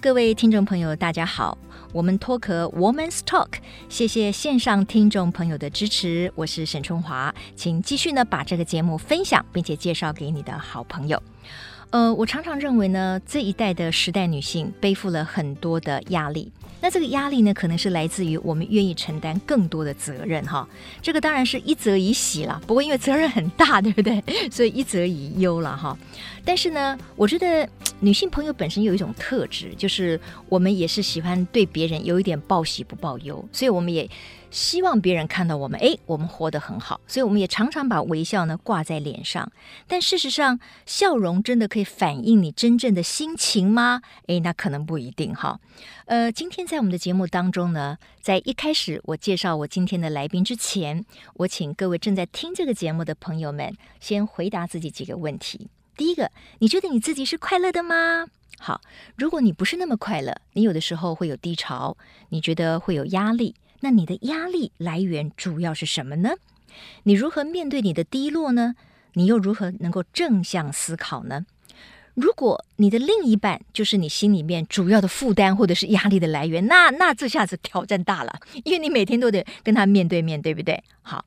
各位听众朋友，大家好，我们脱壳 Woman's Talk，谢谢线上听众朋友的支持，我是沈春华，请继续呢把这个节目分享，并且介绍给你的好朋友。呃，我常常认为呢，这一代的时代女性背负了很多的压力。那这个压力呢，可能是来自于我们愿意承担更多的责任哈。这个当然是一则以喜了，不过因为责任很大，对不对？所以一则以忧了哈。但是呢，我觉得女性朋友本身有一种特质，就是我们也是喜欢对别人有一点报喜不报忧，所以我们也。希望别人看到我们，哎，我们活得很好，所以我们也常常把微笑呢挂在脸上。但事实上，笑容真的可以反映你真正的心情吗？哎，那可能不一定哈。呃，今天在我们的节目当中呢，在一开始我介绍我今天的来宾之前，我请各位正在听这个节目的朋友们先回答自己几个问题。第一个，你觉得你自己是快乐的吗？好，如果你不是那么快乐，你有的时候会有低潮，你觉得会有压力。那你的压力来源主要是什么呢？你如何面对你的低落呢？你又如何能够正向思考呢？如果你的另一半就是你心里面主要的负担或者是压力的来源，那那这下子挑战大了，因为你每天都得跟他面对面对不对？好，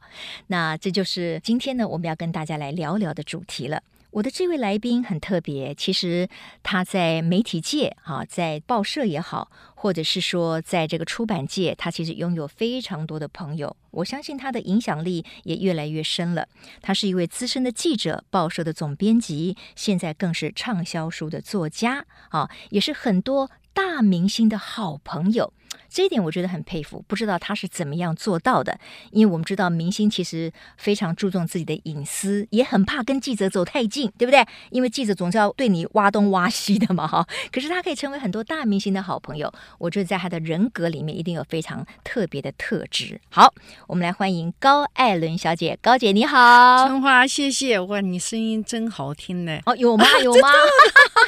那这就是今天呢我们要跟大家来聊聊的主题了。我的这位来宾很特别，其实他在媒体界，哈，在报社也好，或者是说在这个出版界，他其实拥有非常多的朋友。我相信他的影响力也越来越深了。他是一位资深的记者，报社的总编辑，现在更是畅销书的作家，啊，也是很多大明星的好朋友。这一点我觉得很佩服，不知道他是怎么样做到的。因为我们知道明星其实非常注重自己的隐私，也很怕跟记者走太近，对不对？因为记者总是要对你挖东挖西的嘛，哈。可是他可以成为很多大明星的好朋友，我觉得在他的人格里面一定有非常特别的特质。好，我们来欢迎高艾伦小姐，高姐你好。春花，谢谢哇，你声音真好听呢。哦，有吗？有吗？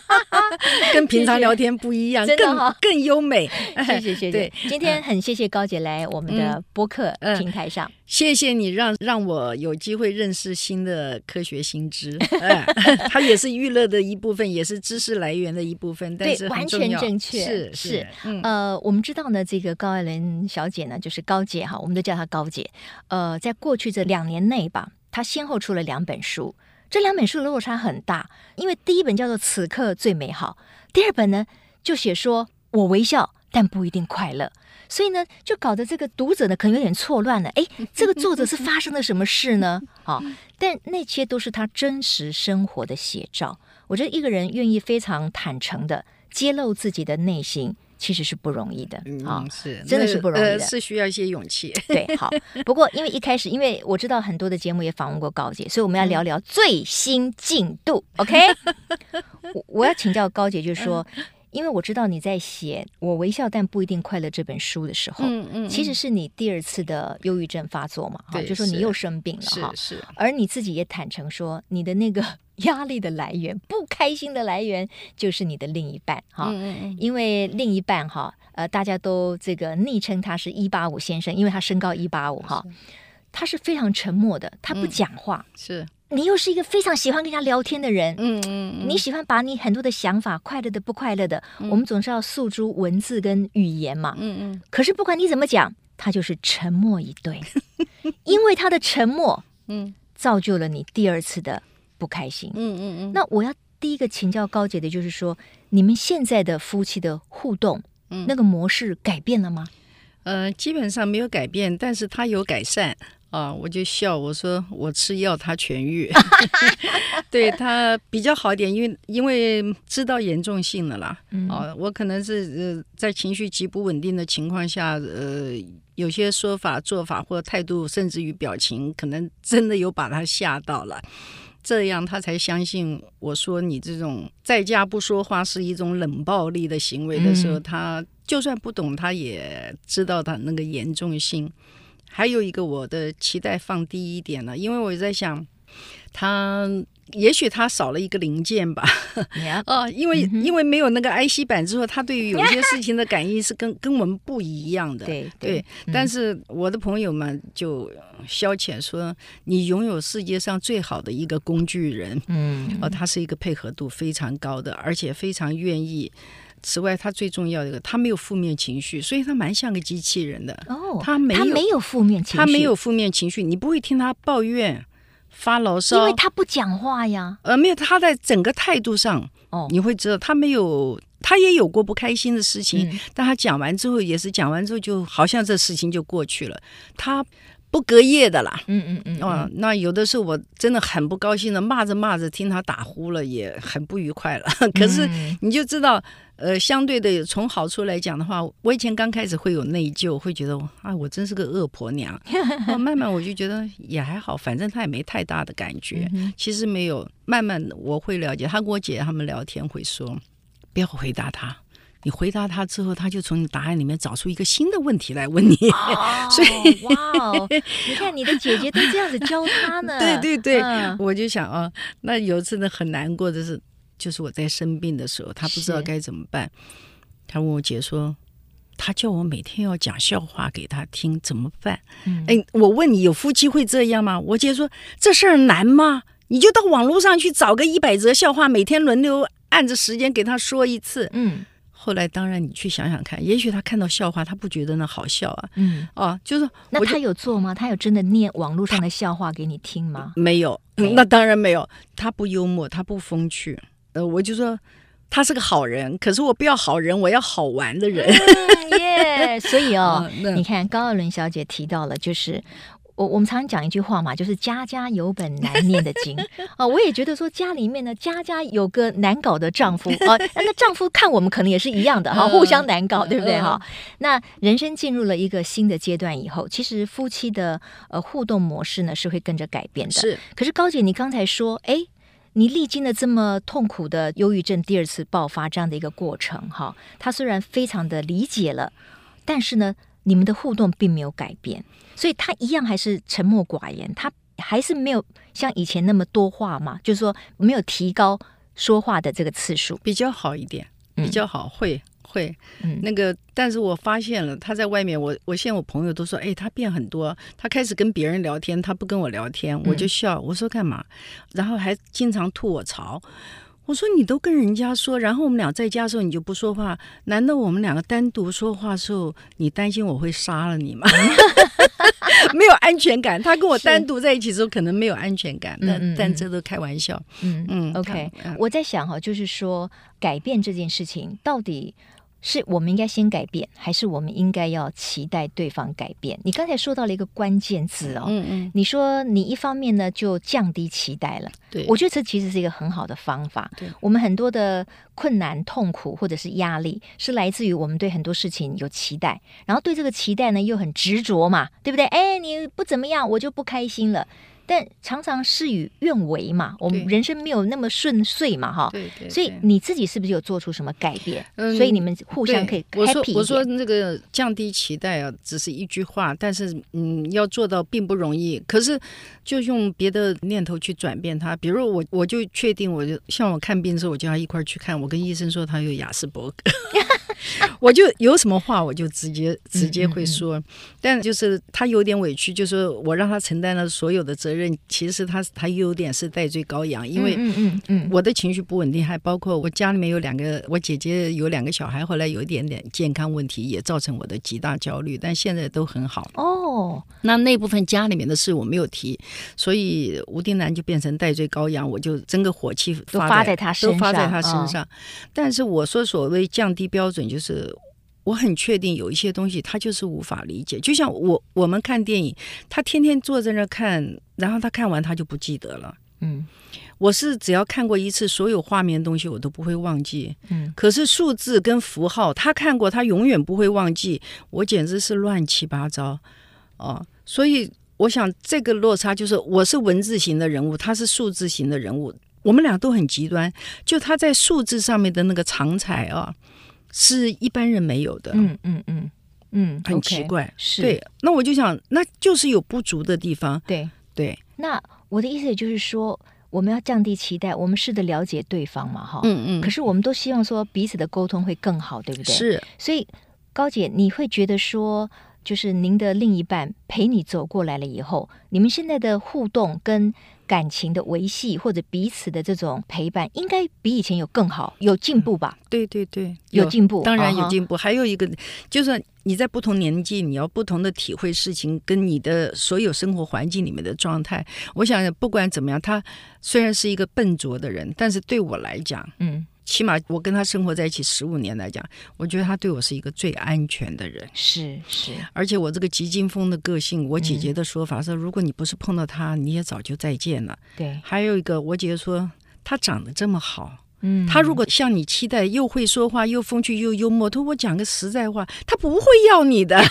跟平常聊天不一样，更更优美。谢谢谢谢。对。今天很谢谢高姐来我们的播客平台上，嗯嗯、谢谢你让让我有机会认识新的科学新知，它也是娱乐的一部分，也是知识来源的一部分，但是完全正确，是是。呃，我们知道呢，这个高艾伦小姐呢，就是高姐哈，我们都叫她高姐。呃，在过去这两年内吧，她先后出了两本书，这两本书的落差很大，因为第一本叫做《此刻最美好》，第二本呢就写说我微笑。但不一定快乐，所以呢，就搞得这个读者呢可能有点错乱了。哎，这个作者是 发生了什么事呢？啊、哦，但那些都是他真实生活的写照。我觉得一个人愿意非常坦诚的揭露自己的内心，其实是不容易的啊、哦，是真的是不容易的，呃、是需要一些勇气。对，好。不过因为一开始，因为我知道很多的节目也访问过高姐，所以我们要聊聊最新进度。嗯、OK，我我要请教高姐，就是说。嗯因为我知道你在写《我微笑但不一定快乐》这本书的时候，嗯嗯，其实是你第二次的忧郁症发作嘛，哈，就说你又生病了哈，是，是，而你自己也坦诚说，你的那个 压力的来源、不开心的来源，就是你的另一半哈，嗯嗯，因为另一半哈，呃，大家都这个昵称他是一八五先生，因为他身高一八五哈，他是非常沉默的，他不讲话，嗯、是。你又是一个非常喜欢跟人家聊天的人，嗯嗯，嗯，你喜欢把你很多的想法，快乐的、不快乐的，嗯、我们总是要诉诸文字跟语言嘛，嗯嗯。可是不管你怎么讲，他就是沉默以对，因为他的沉默，嗯，造就了你第二次的不开心，嗯嗯嗯。那我要第一个请教高姐的就是说，你们现在的夫妻的互动，嗯，那个模式改变了吗？呃，基本上没有改变，但是他有改善。啊，我就笑，我说我吃药他痊愈，对他比较好一点，因为因为知道严重性了啦。嗯、啊，我可能是呃在情绪极不稳定的情况下，呃，有些说法、做法或态度，甚至于表情，可能真的有把他吓到了，这样他才相信我说你这种在家不说话是一种冷暴力的行为的时候，嗯、他就算不懂，他也知道他那个严重性。还有一个，我的期待放低一点了，因为我在想，他也许他少了一个零件吧。哦、呃，因为、嗯、因为没有那个 IC 板之后，他对于有些事情的感应是跟 跟我们不一样的。对对，对、嗯。但是我的朋友们就消遣说，你拥有世界上最好的一个工具人。嗯。哦、呃，他是一个配合度非常高的，而且非常愿意。此外，他最重要的一个，他没有负面情绪，所以他蛮像个机器人的。哦，他没有，他没有负面情绪，他没有负面情绪，你不会听他抱怨、发牢骚，因为他不讲话呀。呃，没有，他在整个态度上，哦，你会知道他没有，他也有过不开心的事情，嗯、但他讲完之后也是讲完之后，就好像这事情就过去了。他。不隔夜的啦，嗯嗯嗯，哦，那有的时候我真的很不高兴的，骂着骂着听他打呼了，也很不愉快了。可是你就知道，呃，相对的从好处来讲的话，我以前刚开始会有内疚，会觉得啊，我真是个恶婆娘。慢慢我就觉得也还好，反正他也没太大的感觉。其实没有，慢慢我会了解。他跟我姐他们聊天会说，不要回答他。你回答他之后，他就从你答案里面找出一个新的问题来问你。哦、所以，哇哦，你看你的姐姐都这样子教他呢。对对对，嗯、我就想啊，那有一次呢很难过的是，就是我在生病的时候，他不知道该怎么办。他问我姐说，他叫我每天要讲笑话给他听，怎么办？嗯、哎，我问你，有夫妻会这样吗？我姐说，这事儿难吗？你就到网络上去找个一百则笑话，每天轮流按着时间给他说一次。嗯。后来，当然你去想想看，也许他看到笑话，他不觉得那好笑啊。嗯，哦，就是那他有做吗？他有真的念网络上的笑话给你听吗？没有，那当然没有。他不幽默，他不风趣。呃，我就说他是个好人，可是我不要好人，我要好玩的人。耶、嗯，yeah, 所以哦，哦你看高二伦小姐提到了，就是。我我们常常讲一句话嘛，就是家家有本难念的经啊。我也觉得说家里面呢，家家有个难搞的丈夫啊。那丈夫看我们可能也是一样的哈，互相难搞，对不对哈？那人生进入了一个新的阶段以后，其实夫妻的呃互动模式呢是会跟着改变的。是。可是高姐，你刚才说，哎，你历经了这么痛苦的忧郁症第二次爆发这样的一个过程哈，他虽然非常的理解了，但是呢，你们的互动并没有改变。所以他一样还是沉默寡言，他还是没有像以前那么多话嘛，就是说没有提高说话的这个次数，比较好一点，比较好，嗯、会会，嗯，那个，但是我发现了他在外面，我我现在我朋友都说，哎，他变很多，他开始跟别人聊天，他不跟我聊天，我就笑，我说干嘛？然后还经常吐我槽。我说你都跟人家说，然后我们俩在家的时候你就不说话，难道我们两个单独说话的时候，你担心我会杀了你吗？没有安全感。他跟我单独在一起的时候，可能没有安全感，但嗯嗯但这都开玩笑。嗯嗯，OK，我在想哈，就是说改变这件事情到底。是我们应该先改变，还是我们应该要期待对方改变？你刚才说到了一个关键字哦，嗯嗯，你说你一方面呢就降低期待了，对，我觉得这其实是一个很好的方法。对，我们很多的困难、痛苦或者是压力，是来自于我们对很多事情有期待，然后对这个期待呢又很执着嘛，对不对？哎，你不怎么样，我就不开心了。但常常事与愿违嘛，我们人生没有那么顺遂嘛，哈。对对。所以你自己是不是有做出什么改变？嗯。所以你们互相可以 happy 我说我说那个降低期待啊，只是一句话，但是嗯，要做到并不容易。可是就用别的念头去转变它，比如我我就确定，我就像我看病的时候，我就要一块儿去看。我跟医生说他有雅斯伯格，我就有什么话我就直接直接会说。嗯嗯嗯。但就是他有点委屈，就是我让他承担了所有的责任。其实他他有点是戴罪羔羊，因为嗯嗯我的情绪不稳定，还包括我家里面有两个，我姐姐有两个小孩，后来有一点点健康问题，也造成我的极大焦虑，但现在都很好哦。那那部分家里面的事我没有提，所以吴丁男就变成戴罪羔羊，我就整个火气都发在他身上，都发在他身上。哦、但是我说所谓降低标准，就是。我很确定有一些东西他就是无法理解，就像我我们看电影，他天天坐在那看，然后他看完他就不记得了。嗯，我是只要看过一次，所有画面东西我都不会忘记。嗯，可是数字跟符号他看过，他永远不会忘记。我简直是乱七八糟哦，所以我想这个落差就是我是文字型的人物，他是数字型的人物，我们俩都很极端。就他在数字上面的那个长才啊。是一般人没有的，嗯嗯嗯嗯，很奇怪，是对。那我就想，那就是有不足的地方，对对。那我的意思也就是说，我们要降低期待，我们试着了解对方嘛，哈，嗯嗯。可是我们都希望说彼此的沟通会更好，对不对？是。所以高姐，你会觉得说，就是您的另一半陪你走过来了以后，你们现在的互动跟感情的维系，或者彼此的这种陪伴，应该比以前有更好，有进步吧？对对对，有进步，当然有进步。Uh-huh. 还有一个，就是你在不同年纪，你要不同的体会事情，跟你的所有生活环境里面的状态。我想，不管怎么样，他虽然是一个笨拙的人，但是对我来讲，嗯。起码我跟他生活在一起十五年来讲，我觉得他对我是一个最安全的人。是是，而且我这个急惊风的个性，我姐姐的说法说，嗯，如果你不是碰到他，你也早就再见了。对，还有一个，我姐姐说他长得这么好。嗯，他如果像你期待，又会说话，又风趣又幽默，他说我讲个实在话，他不会要你的。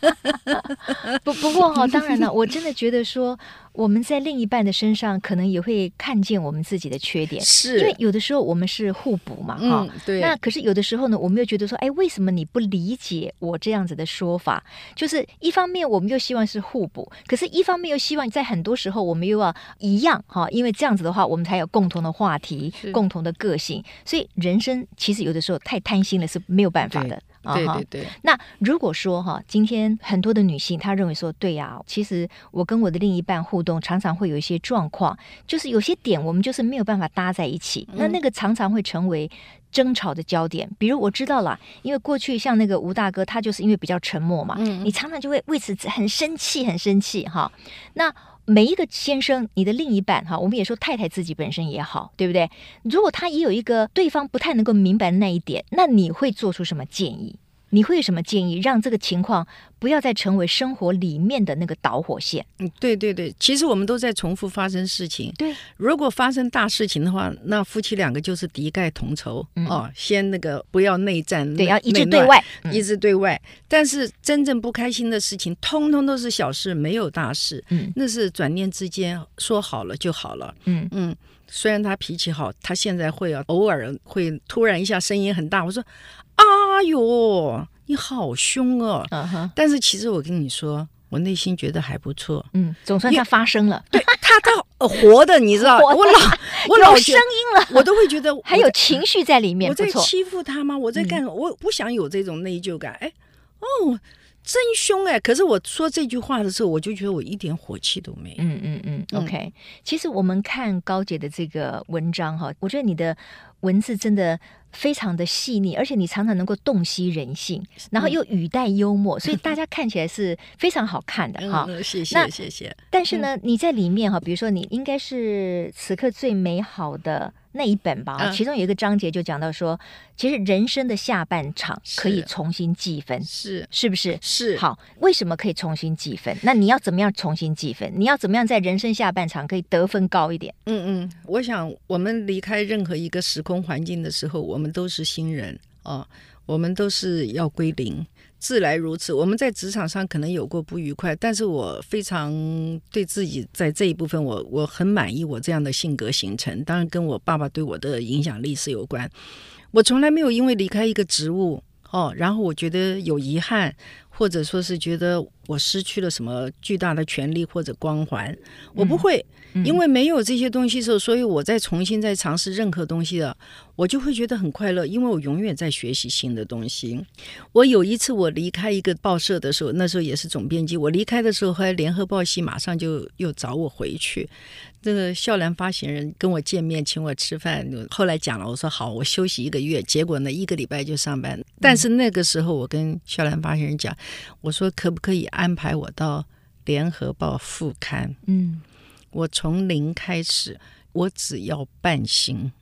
不不过哈，当然了，我真的觉得说我们在另一半的身上，可能也会看见我们自己的缺点，是因为有的时候我们是互补嘛，哈、嗯，对。那可是有的时候呢，我们又觉得说，哎，为什么你不理解我这样子的说法？就是一方面我们又希望是互补，可是一方面又希望在很多时候我们又要一样哈，因为这样子的话，我们才有共同的话题，共同的个性。所以人生其实有的时候太贪心了是没有办法的。对对对，那如果说哈，今天很多的女性她认为说，对呀，其实我跟我的另一半互动常常会有一些状况，就是有些点我们就是没有办法搭在一起，那那个常常会成为争吵的焦点。比如我知道了，因为过去像那个吴大哥，他就是因为比较沉默嘛，你常常就会为此很生气，很生气哈。那每一个先生，你的另一半哈，我们也说太太自己本身也好，对不对？如果他也有一个对方不太能够明白的那一点，那你会做出什么建议？你会有什么建议，让这个情况不要再成为生活里面的那个导火线？嗯，对对对，其实我们都在重复发生事情。对，如果发生大事情的话，那夫妻两个就是敌忾同仇，嗯、哦。先那个不要内战，对，要一致对外，一致对外。但是真正不开心的事情，通通都是小事，没有大事。嗯，那是转念之间说好了就好了。嗯嗯，虽然他脾气好，他现在会啊，偶尔会突然一下声音很大。我说。哎呦，你好凶哦！Uh. 但是其实我跟你说，我内心觉得还不错。嗯，总算他发声了。对他，他活的，你知道，我老我老声音了，我都会觉得 还有情绪在里面。我在欺负他吗？我在干什么？我不想有这种内疚感。哎，哦。真凶哎！可是我说这句话的时候，我就觉得我一点火气都没有。嗯嗯嗯，OK 嗯。其实我们看高姐的这个文章哈，我觉得你的文字真的非常的细腻，而且你常常能够洞悉人性，然后又语带幽默，嗯、所以 大家看起来是非常好看的哈、嗯。谢谢谢谢。但是呢，你在里面哈，比如说你应该是此刻最美好的。那一本吧，其中有一个章节就讲到说，嗯、其实人生的下半场可以重新计分，是是不是？是。好，为什么可以重新计分？那你要怎么样重新计分？你要怎么样在人生下半场可以得分高一点？嗯嗯，我想我们离开任何一个时空环境的时候，我们都是新人哦，我们都是要归零。自来如此，我们在职场上可能有过不愉快，但是我非常对自己在这一部分我，我很满意，我这样的性格形成，当然跟我爸爸对我的影响力是有关。我从来没有因为离开一个职务哦，然后我觉得有遗憾，或者说是觉得我失去了什么巨大的权利或者光环，我不会。嗯因为没有这些东西的时候，所以我在重新再尝试任何东西的，我就会觉得很快乐，因为我永远在学习新的东西。我有一次我离开一个报社的时候，那时候也是总编辑，我离开的时候，后来联合报系马上就又找我回去。那个笑兰发行人跟我见面，请我吃饭。后来讲了，我说好，我休息一个月。结果呢，一个礼拜就上班。但是那个时候，我跟笑兰发行人讲，我说可不可以安排我到联合报副刊？嗯。我从零开始，我只要半薪。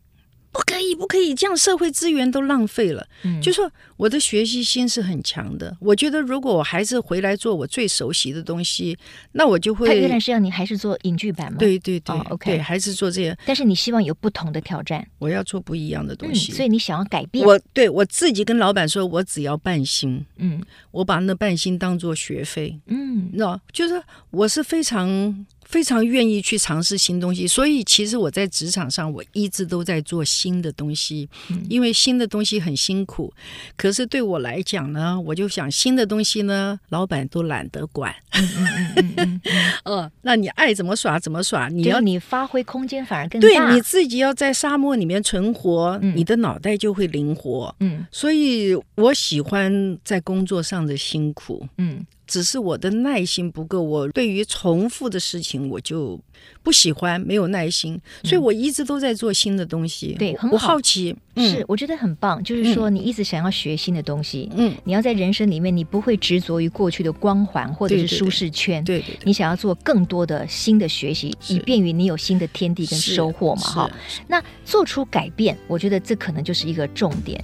不可以，不可以，这样社会资源都浪费了。嗯，就说我的学习心是很强的。我觉得如果我还是回来做我最熟悉的东西，那我就会。他原来是要你还是做影剧版吗？对对对、oh,，OK，对，还是做这些。但是你希望有不同的挑战。我要做不一样的东西，嗯、所以你想要改变。我对我自己跟老板说，我只要半薪。嗯，我把那半薪当做学费。嗯，那就是我是非常。非常愿意去尝试新东西，所以其实我在职场上我一直都在做新的东西，因为新的东西很辛苦。可是对我来讲呢，我就想新的东西呢，老板都懒得管。嗯嗯嗯嗯嗯。呃，那你爱怎么耍怎么耍，你要你发挥空间反而更大。对，你自己要在沙漠里面存活，你的脑袋就会灵活。嗯，所以我喜欢在工作上的辛苦。嗯。只是我的耐心不够，我对于重复的事情我就不喜欢，没有耐心，所以我一直都在做新的东西。对，很好，我好奇，是我觉得很棒，就是说你一直想要学新的东西。嗯，你要在人生里面，你不会执着于过去的光环或者是舒适圈。对对，你想要做更多的新的学习，以便于你有新的天地跟收获嘛？哈，那做出改变，我觉得这可能就是一个重点。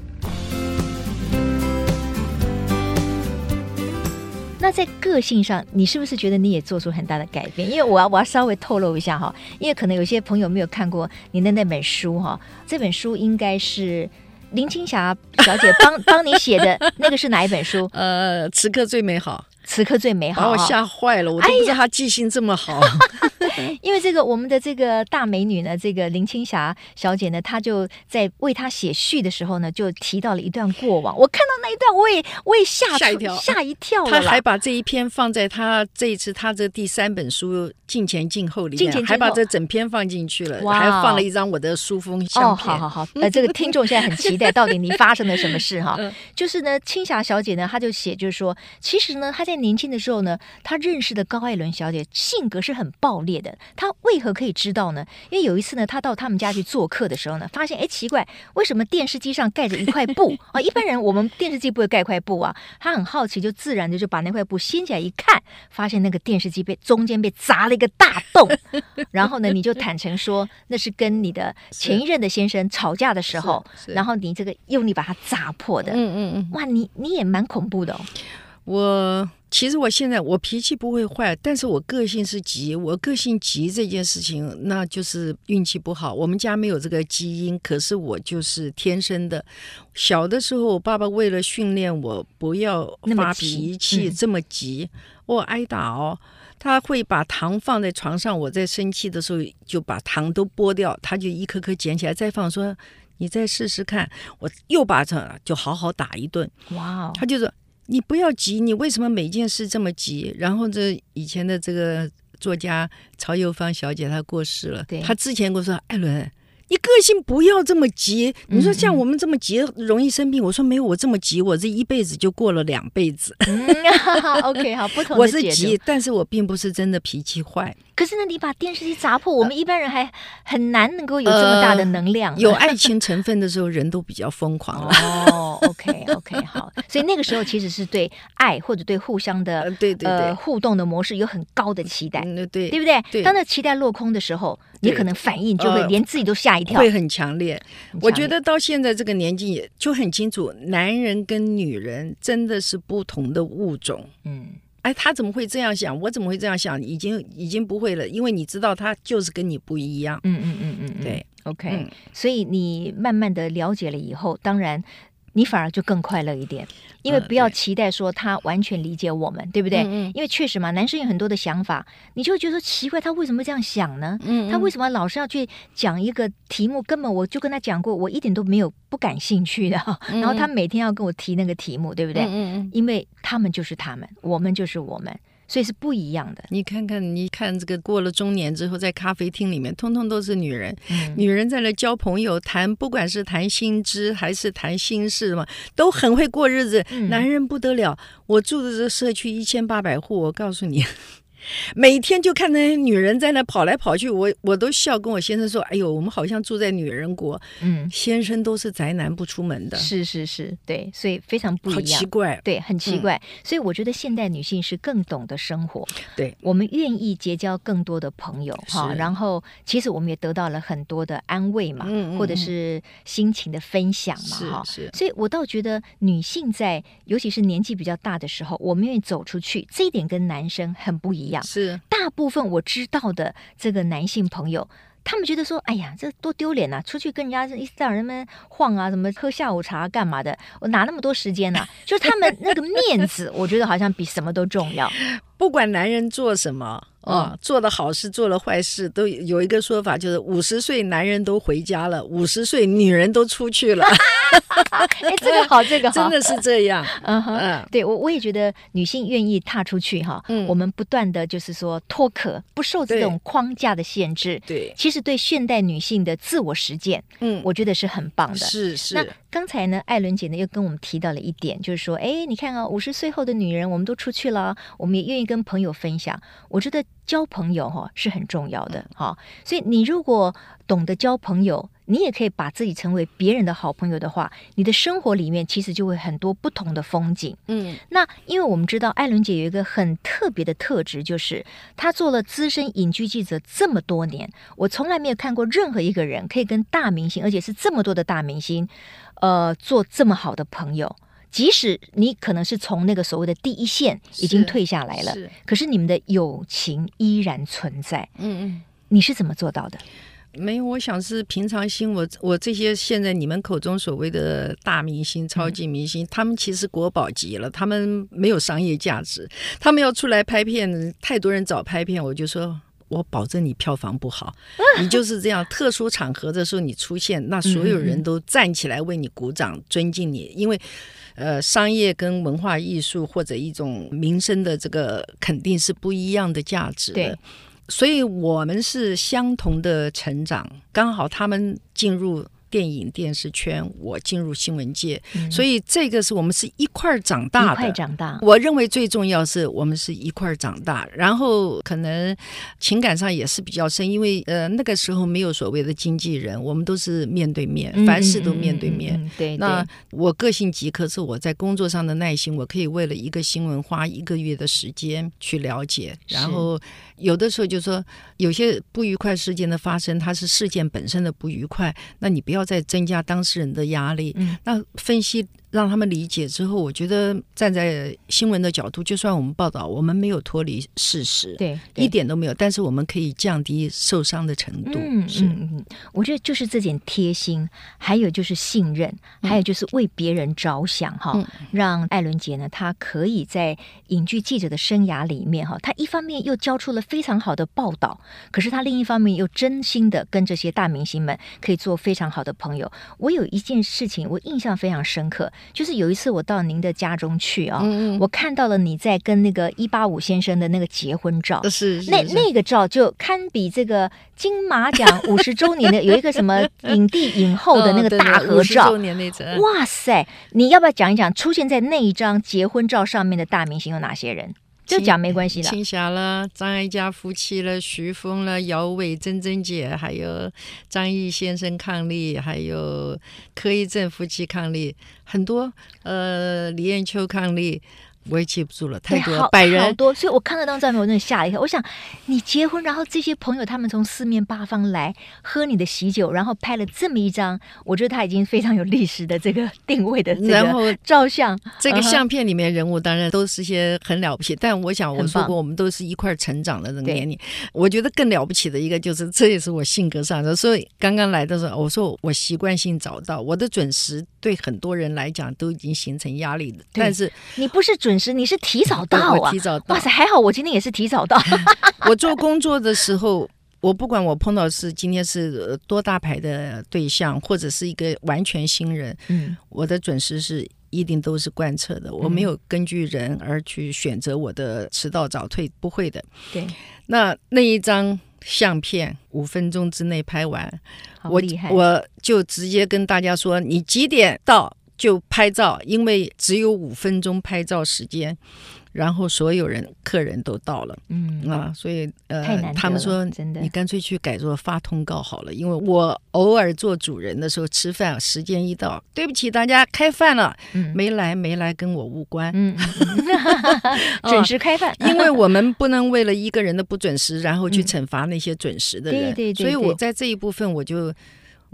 那在个性上，你是不是觉得你也做出很大的改变？因为我要我要稍微透露一下哈，因为可能有些朋友没有看过您的那本书哈，这本书应该是林青霞小姐帮帮你写的，那个是哪一本书？呃，此刻最美好。此刻最美好，把我吓坏了！我都不知道她记性这么好。哎、因为这个，我们的这个大美女呢，这个林青霞小姐呢，她就在为她写序的时候呢，就提到了一段过往。我看到那一段，我也我也吓吓一跳，吓一跳。她还把这一篇放在她这一次她这第三本书《镜前镜后》里面，还把这整篇放进去了，还放了一张我的书封相片。哦，好好好，呃，这个听众现在很期待，到底你发生了什么事哈？就是呢，青霞小姐呢，她就写，就是说，其实呢，她在年轻的时候呢，他认识的高艾伦小姐性格是很暴烈的。他为何可以知道呢？因为有一次呢，他到他们家去做客的时候呢，发现哎，奇怪，为什么电视机上盖着一块布啊？一般人我们电视机不会盖块布啊。他很好奇，就自然的就把那块布掀起来一看，发现那个电视机被中间被砸了一个大洞。然后呢，你就坦诚说那是跟你的前一任的先生吵架的时候，然后你这个用力把它砸破的。嗯嗯嗯，哇，你你也蛮恐怖的哦。我其实我现在我脾气不会坏，但是我个性是急。我个性急这件事情，那就是运气不好。我们家没有这个基因，可是我就是天生的。小的时候，我爸爸为了训练我不要发脾气这么急，我挨打哦。他会把糖放在床上，我在生气的时候就把糖都剥掉，他就一颗颗捡起来再放，说你再试试看。我又把这就好好打一顿。哇，他就说。你不要急，你为什么每件事这么急？然后这以前的这个作家曹幼芳小姐她过世了，她之前跟我说：“艾伦。”你个性不要这么急。你说像我们这么急，容易生病。我说没有，我这么急，我这一辈子就过了两辈子。嗯、OK，好，不同的我是急，但是我并不是真的脾气坏。可是呢，你把电视机砸破，我们一般人还很难能够有这么大的能量。呃、有爱情成分的时候，人都比较疯狂了。哦，OK，OK，好。所以那个时候其实是对爱或者对互相的、呃、对对对、呃、互动的模式有很高的期待。嗯，对，对不对？对。当那期待落空的时候，你可能反应就会连自己都吓一跳。会很强烈，我觉得到现在这个年纪也就很清楚，男人跟女人真的是不同的物种。嗯，哎，他怎么会这样想？我怎么会这样想？已经已经不会了，因为你知道他就是跟你不一样。嗯嗯嗯嗯，对，OK，嗯，所以你慢慢的了解了以后，当然。你反而就更快乐一点，因为不要期待说他完全理解我们，呃、对，对不对？嗯嗯，因为确实嘛，男生有很多的想法，你就会觉得说奇怪，他为什么这样想呢？他为什么老是要去讲一个题目？根本我就跟他讲过，我一点都没有不感兴趣的。然后他每天要跟我提那个题目，对不对？因为他们就是他们，我们就是我们。所以是不一样的。你看看，你看这个过了中年之后，在咖啡厅里面，通通都是女人。嗯、女人在那交朋友，谈不管是谈薪资还是谈心事嘛，都很会过日子。嗯、男人不得了，我住的这社区一千八百户，我告诉你。每天就看那些女人在那跑来跑去，我我都笑，跟我先生说：“哎呦，我们好像住在女人国。”嗯，先生都是宅男，不出门的。是是是，对，所以非常不一样。好奇怪，对，很奇怪。嗯、所以我觉得现代女性是更懂得生活。对，我们愿意结交更多的朋友哈，然后其实我们也得到了很多的安慰嘛，嗯嗯或者是心情的分享嘛，哈。是，所以我倒觉得女性在尤其是年纪比较大的时候，我们愿意走出去，这一点跟男生很不一样。是，大部分我知道的这个男性朋友，他们觉得说，哎呀，这多丢脸呐！出去跟人家一让人们晃啊，什么喝下午茶干嘛的，我哪那么多时间呢？就是他们那个面子，我觉得好像比什么都重要。不管男人做什么。哦，做了好事，做了坏事，都有一个说法，就是五十岁男人都回家了，五十岁女人都出去了。哎，这个好，这个好，真的是这样。嗯哼，嗯对我我也觉得女性愿意踏出去哈，嗯，我们不断的就是说脱壳，不受这种框架的限制。对，其实对现代女性的自我实践，嗯，我觉得是很棒的。是是。那刚才呢，艾伦姐呢又跟我们提到了一点，就是说，哎，你看啊，五十岁后的女人，我们都出去了，我们也愿意跟朋友分享。我觉得交朋友哈是很重要的哈，所以你如果懂得交朋友。你也可以把自己成为别人的好朋友的话，你的生活里面其实就会很多不同的风景。嗯，那因为我们知道艾伦姐有一个很特别的特质，就是她做了资深隐居记者这么多年，我从来没有看过任何一个人可以跟大明星，而且是这么多的大明星，呃，做这么好的朋友。即使你可能是从那个所谓的第一线已经退下来了，是，是，可是你们的友情依然存在。嗯嗯，你是怎么做到的？没有，我想是平常心。我我这些现在你们口中所谓的大明星、超级明星，嗯、他们其实国宝级了，他们没有商业价值。他们要出来拍片，太多人找拍片，我就说，我保证你票房不好。你就是这样，特殊场合的时候你出现，那所有人都站起来为你鼓掌，尊敬你，因为呃，商业跟文化艺术或者一种民生的这个肯定是不一样的价值的。对。所以我们是相同的成长，刚好他们进入。电影电视圈，我进入新闻界，嗯，所以这个是我们是一块儿长大的。一块长大，我认为最重要是我们是一块儿长大，然后可能情感上也是比较深，因为呃那个时候没有所谓的经纪人，我们都是面对面，嗯、凡事都面对面。嗯、对，那我个性急，可是我在工作上的耐心，我可以为了一个新闻花一个月的时间去了解，然后有的时候就说有些不愉快事件的发生，它是事件本身的不愉快，那你不要。再增加当事人的压力，嗯，那分析。让他们理解之后，我觉得站在新闻的角度，就算我们报道，我们没有脱离事实，对，对，一点都没有，但是我们可以降低受伤的程度。嗯嗯嗯，我觉得就是这点贴心，还有就是信任，还有就是为别人着想哈、嗯，让艾伦杰呢，他可以在影剧记者的生涯里面哈，他一方面又交出了非常好的报道，可是他另一方面又真心的跟这些大明星们可以做非常好的朋友。我有一件事情，我印象非常深刻。就是有一次我到您的家中去啊、哦嗯，我看到了你在跟那个一八五先生的那个结婚照，是，那那个照就堪比这个金马奖 五十周年的有一个什么影帝影后的那个 大合照，哦、年那哇塞！你要不要讲一讲出现在那一张结婚照上面的大明星有哪些人？就讲没关系的，青霞了，张艾嘉夫妻了，徐峰了，姚伟、珍珍姐，还有张毅先生伉俪，还有柯一正夫妻伉俪，很多，呃，李艳秋伉俪。我也记不住了，太多了，百人好多，所以我看到那张照片，我真的吓了一跳。我想你结婚，然后这些朋友他们从四面八方来喝你的喜酒，然后拍了这么一张，我觉得他已经非常有历史的这个定位的这个照相。这个相片里面人物当然都是些很了不起，但我想我说过，我们都是一块成长的那个年龄。我觉得更了不起的一个就是，这也是我性格上的。所以刚刚来的时候，我说我习惯性早到，我的准时对很多人来讲都已经形成压力了。但是你不是准。准时，你是提早 到啊！我提早到，哇塞，还好我今天也是提早到。我做工作的时候，我不管我碰到是今天是多大牌的对象，或者是一个完全新人，嗯，我的准时是一定都是贯彻的，我没有根据人而去选择我的迟到早退，不会的。对，那那一张相片五分钟之内拍完，我我就直接跟大家说，你几点到？就拍照，因为只有五分钟拍照时间，然后所有人客人都到了，嗯。啊，所以呃，他们说真的，你干脆去改做发通告好了，因为我偶尔做主人的时候吃饭时间一到，对不起大家开饭了，嗯、没来没来跟我无关，嗯，准时开饭，因为我们不能为了一个人的不准时，然后去惩罚那些准时的人，嗯、对，对，对对，所以我在这一部分我就。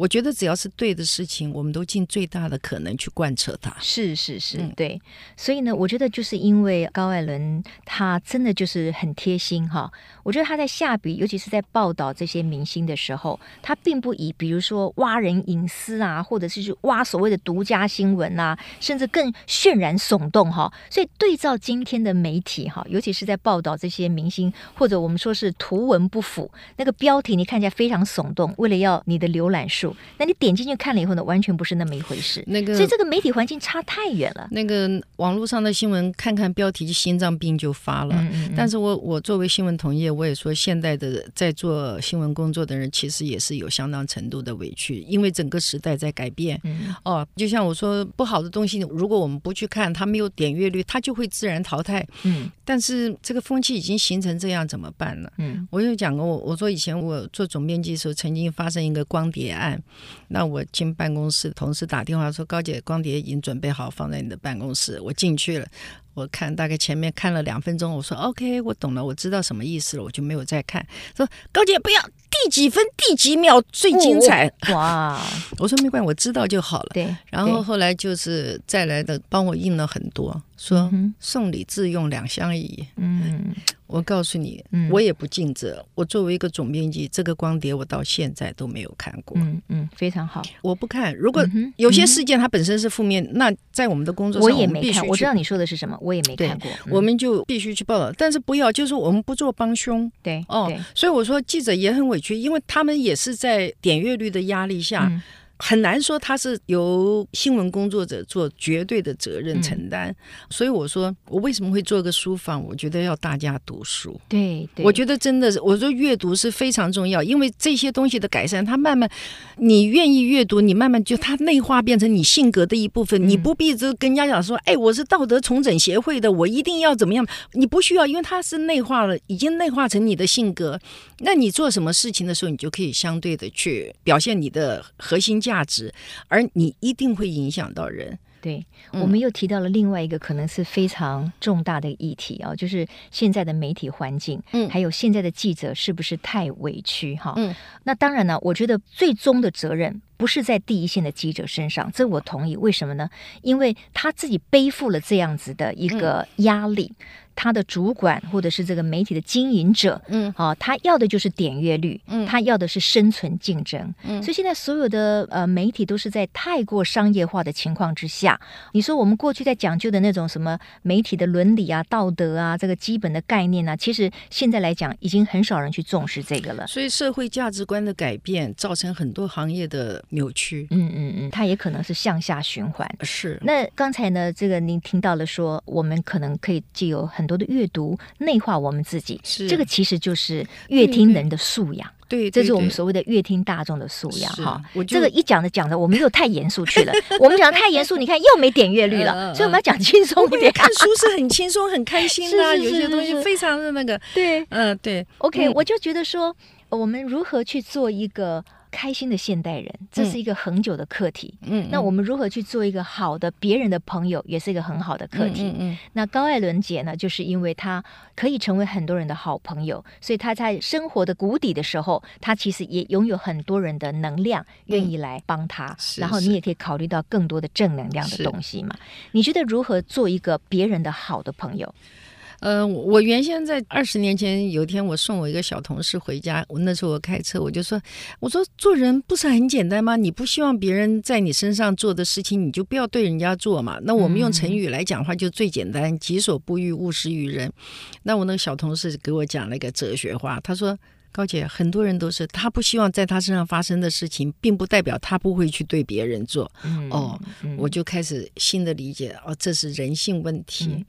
我觉得只要是对的事情，我们都尽最大的可能去贯彻它。是是是，嗯、对。所以呢，我觉得就是因为高艾伦他真的就是很贴心哈。我觉得他在下笔，尤其是在报道这些明星的时候，他并不以比如说挖人隐私啊，或者是去挖所谓的独家新闻啊，甚至更渲染耸动哈。所以对照今天的媒体哈，尤其是在报道这些明星，或者我们说是图文不符，那个标题你看起来非常耸动，为了要你的浏览数。述，那你点进去看了以后呢，完全不是那么一回事。那个，所以这个媒体环境差太远了。那个网络上的新闻，看看标题，心脏病就发了。嗯嗯，但是我我作为新闻同业，我也说，现代的在做新闻工作的人，其实也是有相当程度的委屈，因为整个时代在改变。嗯、哦，就像我说，不好的东西，如果我们不去看，它没有点阅率，它就会自然淘汰。嗯，但是这个风气已经形成这样，怎么办呢？嗯，我有讲过，我我说以前我做总编辑的时候，曾经发生一个光碟案，那我进办公室，同事打电话说：“高姐，光碟已经准备好放在你的办公室。”我进去了，我看大概前面看了两分钟，我说：“OK，我懂了，我知道什么意思了。”我就没有再看。说：“高姐，不要第几分第几秒最精彩。哦”哇！我说没关系，我知道就好了。对。然后后来就是再来的，帮我印了很多，说送礼自用两相宜。嗯。我告诉你，嗯、我也不尽责。我作为一个总编辑，这个光碟我到现在都没有看过。嗯嗯，非常好。我不看。如果有些事件它本身是负面，嗯、那在我们的工作上，我也没看。我知道你说的是什么，我也没看过。嗯、我们就必须去报道，但是不要，就是我们不做帮凶。对哦，所以我说记者也很委因为他们也是在点阅率的压力下。很难说他是由新闻工作者做绝对的责任承担，嗯、所以我说我为什么会做个书房？我觉得要大家读书。对，对我觉得真的是，我说阅读是非常重要，因为这些东西的改善，它慢慢你愿意阅读，你慢慢就它内化变成你性格的一部分。嗯、你不必就跟人家讲说，哎，我是道德重整协会的，我一定要怎么样？你不需要，因为它是内化了，已经内化成你的性格。那你做什么事情的时候，你就可以相对的去表现你的核心价值，而你一定会影响到人。对，我们又提到了另外一个可能是非常重大的议题啊，就是现在的媒体环境，嗯，还有现在的记者是不是太委屈哈？嗯，那当然呢，我觉得最终的责任不是在第一线的记者身上，这我同意。为什么呢？因为他自己背负了这样子的一个压力。嗯他的主管或者是这个媒体的经营者，嗯，啊，他要的就是点阅率，嗯，他要的是生存竞争，嗯，所以现在所有的呃媒体都是在太过商业化的情况之下。你说我们过去在讲究的那种什么媒体的伦理啊、道德啊，这个基本的概念呢、啊，其实现在来讲已经很少人去重视这个了。所以社会价值观的改变，造成很多行业的扭曲。嗯嗯嗯，它也可能是向下循环。是。那刚才呢，这个您听到了说，我们可能可以既有很多的阅读内化我们自己，是这个其实就是乐听人的素养。对，这是我们所谓的乐听大众的素养哈。这个一讲着讲着，我们又太严肃去了。我们讲的太严肃，你看又没点阅率了。所以我们要讲轻松一点。看书是很轻松、很开心 的，有些东西非常的那个。对，嗯，对。OK，我就觉得说，我们如何去做一个。开心的现代人，这是一个恒久的课题。嗯，那我们如何去做一个好的别人的朋友，也是一个很好的课题。嗯，嗯，嗯，那高艾伦姐呢，就是因为她可以成为很多人的好朋友，所以她在生活的谷底的时候，她其实也拥有很多人的能量，愿意来帮她。嗯，然后你也可以考虑到更多的正能量的东西嘛。你觉得如何做一个别人的好的朋友？呃，我原先在二十年前有一天，我送我一个小同事回家，我那时候我开车，我就说，我说做人不是很简单吗？你不希望别人在你身上做的事情，你就不要对人家做嘛。那我们用成语来讲话，就最简单，己所不欲，勿施于人。那我那个小同事给我讲了一个哲学话，他说：“高姐，很多人都是他不希望在他身上发生的事情，并不代表他不会去对别人做。”哦，我就开始新的理解，哦，这是人性问题。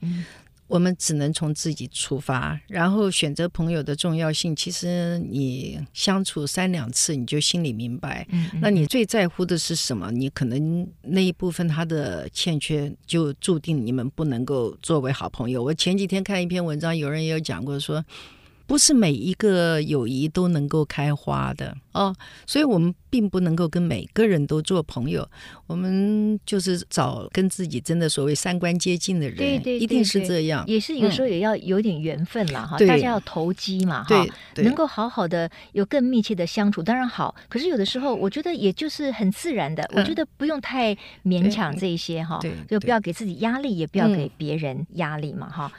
我们只能从自己出发，然后选择朋友的重要性。其实你相处三两次，你就心里明白。嗯嗯，那你最在乎的是什么？你可能那一部分他的欠缺，就注定你们不能够作为好朋友。我前几天看一篇文章，有人也有讲过说。不是每一个友谊都能够开花的哦，所以我们并不能够跟每个人都做朋友。我们就是找跟自己真的所谓三观接近的人，对对，一定是这样。也是有时候也要有点缘分了哈，大家要投机嘛哈，能够好好的有更密切的相处当然好。可是有的时候我觉得也就是很自然的，我觉得不用太勉强这一些哈，就不要给自己压力，也不要给别人压力嘛哈。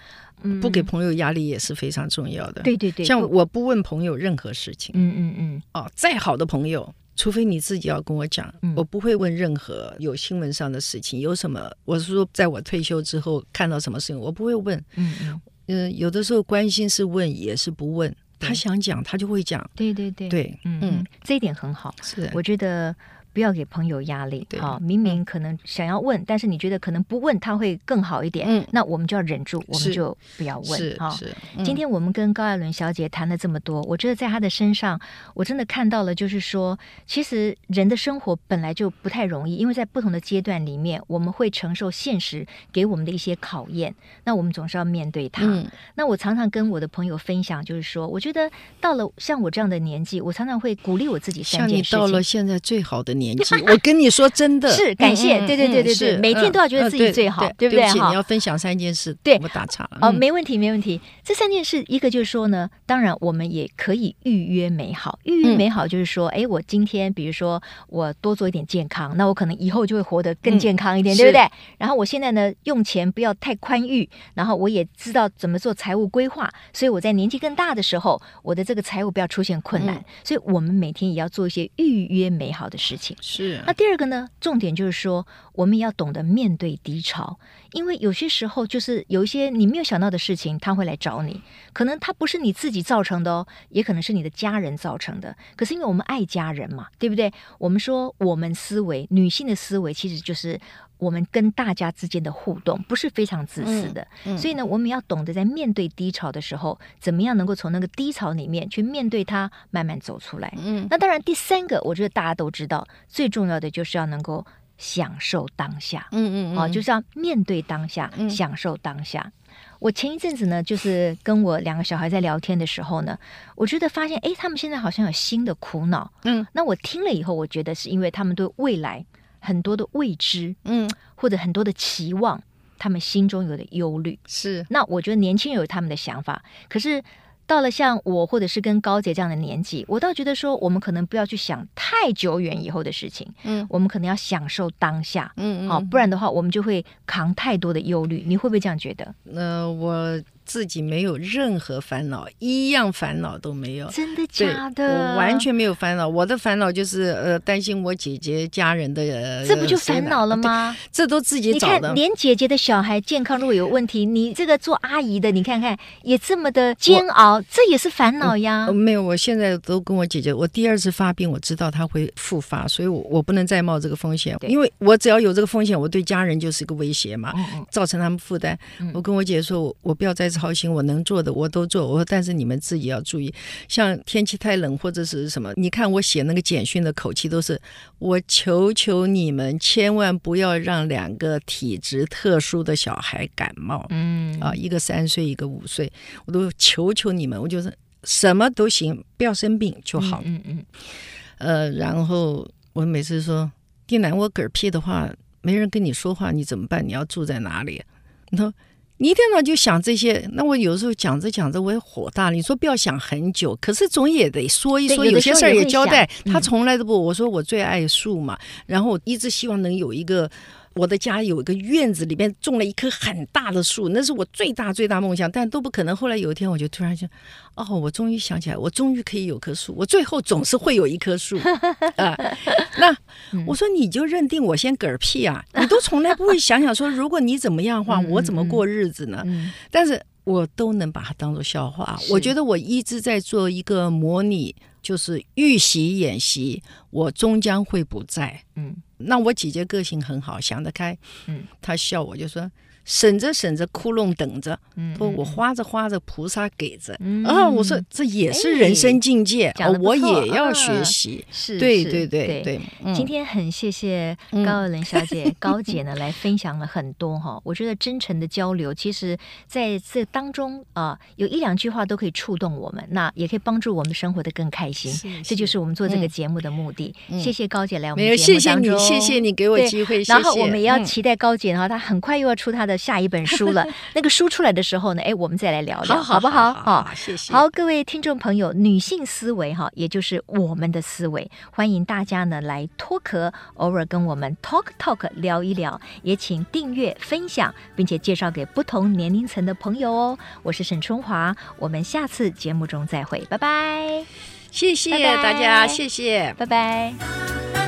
不给朋友压力也是非常重要的。对对对，像我不问朋友任何事情。嗯嗯嗯。哦，再好的朋友，除非你自己要跟我讲，我不会问任何有新闻上的事情。有什么，我是说，在我退休之后看到什么事情，我不会问。嗯嗯。嗯，有的时候关心是问，也是不问。他想讲，他就会讲。对对对，对，嗯嗯，这一点很好。是，我觉得。不要给朋友压力，啊，明明可能想要问，但是你觉得可能不问他会更好一点，嗯，那我们就要忍住，我们就不要问，是。今天我们跟高艾伦小姐谈了这么多，我觉得在她的身上，我真的看到了，就是说，其实人的生活本来就不太容易，因为在不同的阶段里面，我们会承受现实给我们的一些考验，那我们总是要面对它。那我常常跟我的朋友分享，就是说，我觉得到了像我这样的年纪，我常常会鼓励我自己三件事情。像你到了现在最好的年。年纪，我跟你说真的 是感谢，对对对对对，每天都要觉得自己最好，对不对？哈，你要分享三件事，对，我打岔了。哦，没问题，没问题。这三件事，一个就是说呢，当然我们也可以预约美好。预约美好就是说，哎，我今天比如说我多做一点健康，那我可能以后就会活得更健康一点，对不对？然后我现在呢，用钱不要太宽裕，然后我也知道怎么做财务规划，所以我在年纪更大的时候，我的这个财务不要出现困难。所以我们每天也要做一些预约美好的事情。是。那第二个呢？重点就是说，我们也要懂得面对低潮，因为有些时候就是有一些你没有想到的事情，他会来找你。可能他不是你自己造成的哦，也可能是你的家人造成的。可是因为我们爱家人嘛，对不对？我们说我们思维，女性的思维其实就是。我们跟大家之间的互动不是非常自私的，嗯嗯、所以呢，我们要懂得在面对低潮的时候，怎么样能够从那个低潮里面去面对它，慢慢走出来。嗯，那当然，第三个，我觉得大家都知道，最重要的就是要能够享受当下。嗯嗯，哦，就是要面对当下，嗯、享受当下。我前一阵子呢，就是跟我两个小孩在聊天的时候呢，我觉得发现，哎，他们现在好像有新的苦恼。嗯，那我听了以后，我觉得是因为他们对未来。很多的未知，嗯，或者很多的期望，他们心中有的忧虑是。那我觉得年轻人有他们的想法，可是到了像我或者是跟高姐这样的年纪，我倒觉得说，我们可能不要去想太久远以后的事情，嗯，我们可能要享受当下，嗯，好，不然的话，我们就会扛太多的忧虑。你会不会这样觉得？呃，我。自己没有任何烦恼，一样烦恼都没有。真的假的？我完全没有烦恼。我的烦恼就是呃，担心我姐姐家人的。呃、这不就烦恼了吗？这都自己找的。你看，连姐姐的小孩健康如果有问题，你这个做阿姨的，你看看也这么的煎熬，这也是烦恼呀、呃。没有，我现在都跟我姐姐，我第二次发病，我知道她会复发，所以我我不能再冒这个风险，因为我只要有这个风险，我对家人就是一个威胁嘛，嗯嗯造成他们负担。嗯、我跟我姐姐说，我我不要再操心，我能做的我都做。我说，但是你们自己要注意，像天气太冷或者是什么，你看我写那个简讯的口气都是，我求求你们千万不要让两个体质特殊的小孩感冒。嗯啊，一个三岁，一个五岁，我都求求你们，我就是什么都行，不要生病就好。嗯嗯，嗯呃，然后我每次说，丁楠，我嗝屁的话，没人跟你说话，你怎么办？你要住在哪里？你说。你一天到晚就想这些，那我有时候讲着讲着我也火大了。你说不要想很久，可是总也得说一说，有些事儿也交代。他从来都不，我说我最爱树嘛，然后我一直希望能有一个。我的家有一个院子，里面种了一棵很大的树，那是我最大最大梦想，但都不可能。后来有一天，我就突然想，哦，我终于想起来，我终于可以有棵树。我最后总是会有一棵树啊。那我说，你就认定我先嗝屁啊？你都从来不会想想说，如果你怎么样的话，我怎么过日子呢？但是我都能把它当做笑话。我觉得我一直在做一个模拟。就是预习演习，我终将会不在。嗯，那我姐姐个性很好，想得开。嗯，她笑我就说。省着省着，窟窿等着。不，我花着花着，菩萨给着。啊，我说这也是人生境界，我也要学习。是，对对对对。今天很谢谢高尔伦小姐、高姐呢，来分享了很多哈。我觉得真诚的交流，其实在这当中啊，有一两句话都可以触动我们，那也可以帮助我们生活的更开心。这就是我们做这个节目的目的。谢谢高姐来我们节目当中。谢谢你，谢谢你给我机会。然后我们也要期待高姐哈，她很快又要出她的。下一本书了，那个书出来的时候呢，哎，我们再来聊聊，好不好？好，谢谢。好，各位听众朋友，女性思维哈，也就是我们的思维，欢迎大家呢来脱壳，偶尔跟我们 talk talk 聊一聊，也请订阅、分享，并且介绍给不同年龄层的朋友哦。我是沈春华，我们下次节目中再会，拜拜。谢谢大家，谢谢，拜拜。